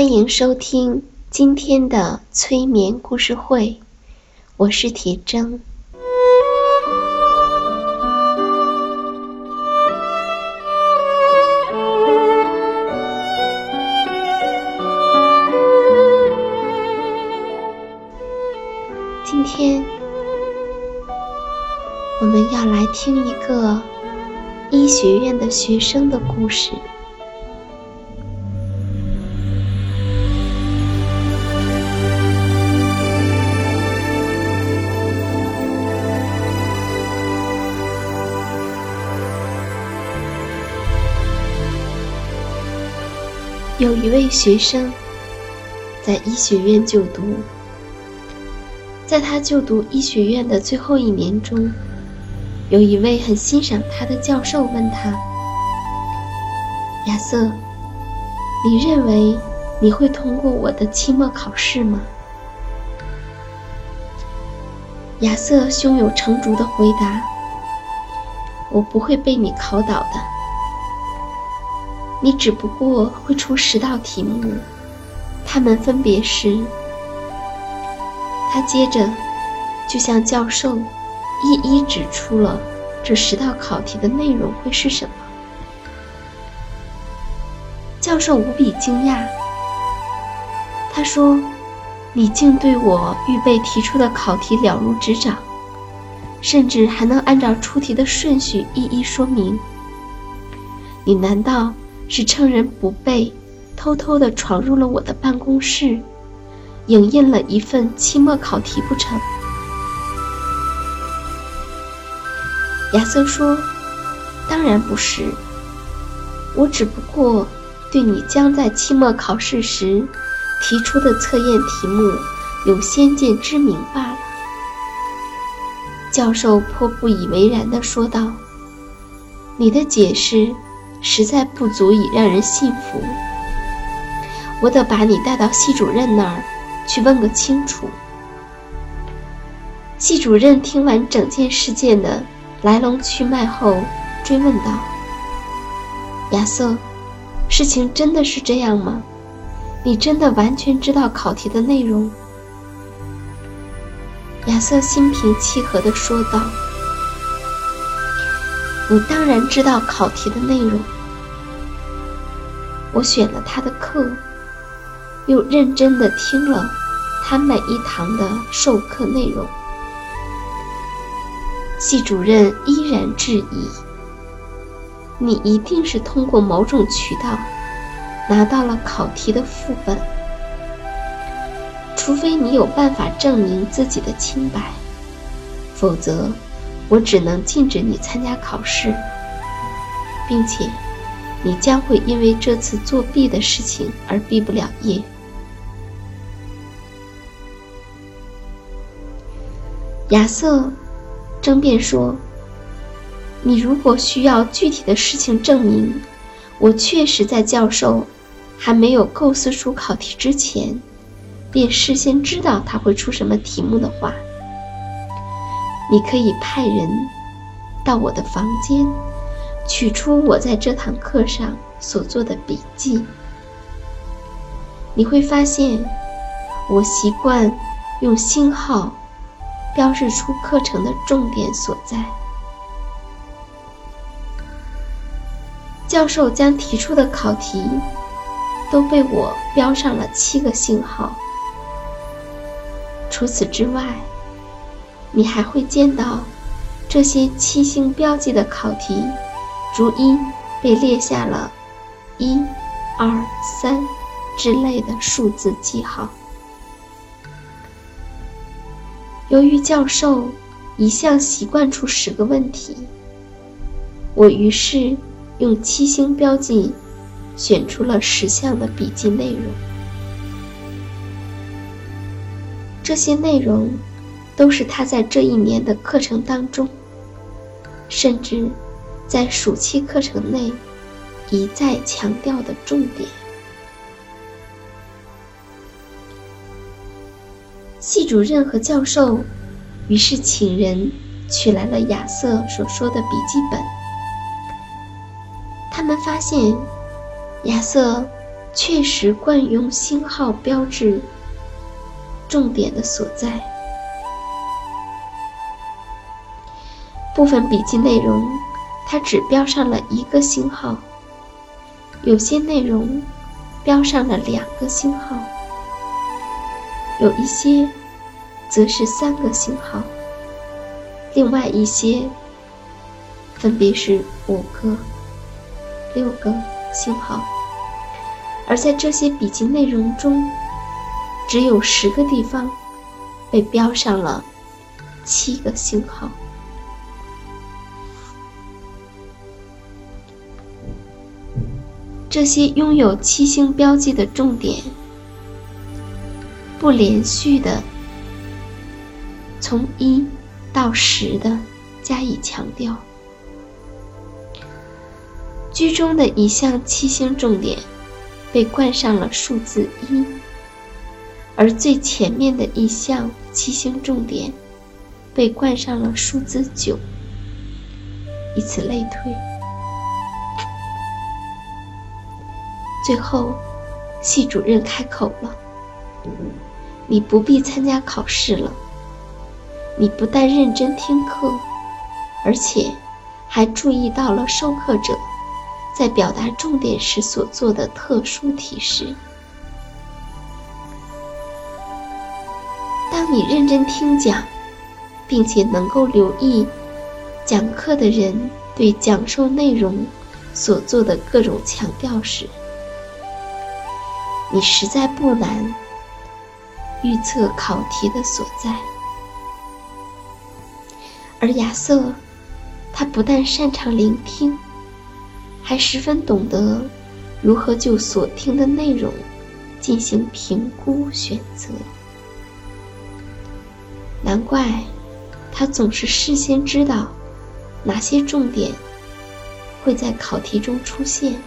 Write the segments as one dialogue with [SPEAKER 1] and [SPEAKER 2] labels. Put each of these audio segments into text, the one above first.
[SPEAKER 1] 欢迎收听今天的催眠故事会，我是铁铮。今天我们要来听一个医学院的学生的故事。有一位学生在医学院就读，在他就读医学院的最后一年中，有一位很欣赏他的教授问他：“亚瑟，你认为你会通过我的期末考试吗？”亚瑟胸有成竹地回答：“我不会被你考倒的。”你只不过会出十道题目，它们分别是……他接着就向教授一一指出了这十道考题的内容会是什么。教授无比惊讶，他说：“你竟对我预备提出的考题了如指掌，甚至还能按照出题的顺序一一说明。你难道……”是趁人不备，偷偷的闯入了我的办公室，影印了一份期末考题不成？亚瑟说：“当然不是，我只不过对你将在期末考试时提出的测验题目有先见之明罢了。”教授颇不以为然地说道：“你的解释。”实在不足以让人信服，我得把你带到系主任那儿去问个清楚。系主任听完整件事件的来龙去脉后，追问道：“亚瑟，事情真的是这样吗？你真的完全知道考题的内容？”亚瑟心平气和地说道。我当然知道考题的内容，我选了他的课，又认真的听了他每一堂的授课内容。系主任依然质疑：“你一定是通过某种渠道拿到了考题的副本，除非你有办法证明自己的清白，否则。”我只能禁止你参加考试，并且你将会因为这次作弊的事情而毕不了业。亚瑟争辩说：“你如果需要具体的事情证明，我确实在教授还没有构思出考题之前，便事先知道他会出什么题目的话，你可以派人到我的房间，取出我在这堂课上所做的笔记。你会发现，我习惯用星号。”标示出课程的重点所在。教授将提出的考题都被我标上了七个星号。除此之外，你还会见到这些七星标记的考题，逐一被列下了一、二、三之类的数字记号。由于教授一向习惯出十个问题，我于是用七星标记选出了十项的笔记内容。这些内容都是他在这一年的课程当中，甚至在暑期课程内一再强调的重点。系主任和教授于是请人取来了亚瑟所说的笔记本。他们发现，亚瑟确实惯用星号标志重点的所在。部分笔记内容，它只标上了一个星号；有些内容标上了两个星号；有一些。则是三个星号，另外一些分别是五个、六个星号，而在这些笔记内容中，只有十个地方被标上了七个星号。这些拥有七星标记的重点，不连续的。从一到十的加以强调，居中的一项七星重点被冠上了数字一，而最前面的一项七星重点被冠上了数字九，以此类推。最后，系主任开口了：“你不必参加考试了。”你不但认真听课，而且还注意到了授课者在表达重点时所做的特殊提示。当你认真听讲，并且能够留意讲课的人对讲授内容所做的各种强调时，你实在不难预测考题的所在。而亚瑟，他不但擅长聆听，还十分懂得如何就所听的内容进行评估选择。难怪他总是事先知道哪些重点会在考题中出现。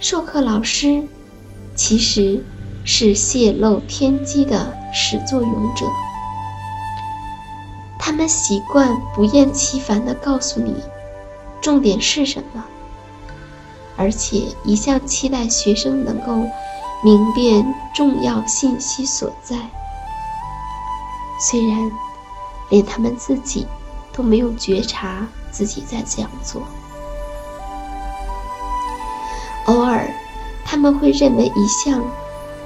[SPEAKER 1] 授课老师其实是泄露天机的始作俑者。他们习惯不厌其烦地告诉你，重点是什么，而且一向期待学生能够明辨重要信息所在。虽然连他们自己都没有觉察自己在这样做，偶尔他们会认为一项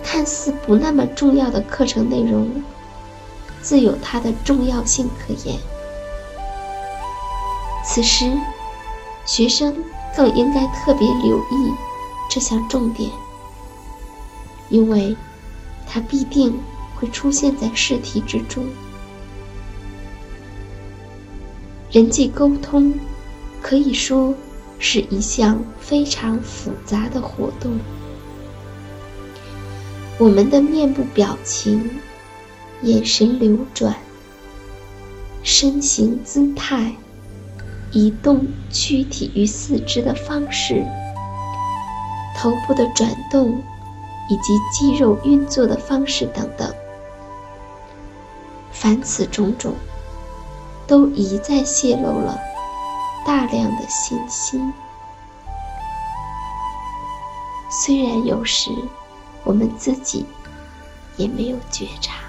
[SPEAKER 1] 看似不那么重要的课程内容。自有它的重要性可言。此时，学生更应该特别留意这项重点，因为它必定会出现在试题之中。人际沟通可以说是一项非常复杂的活动。我们的面部表情、眼神流转、身形姿态、移动躯体与四肢的方式、头部的转动以及肌肉运作的方式等等，凡此种种。都一再泄露了大量的信息。虽然有时我们自己也没有觉察。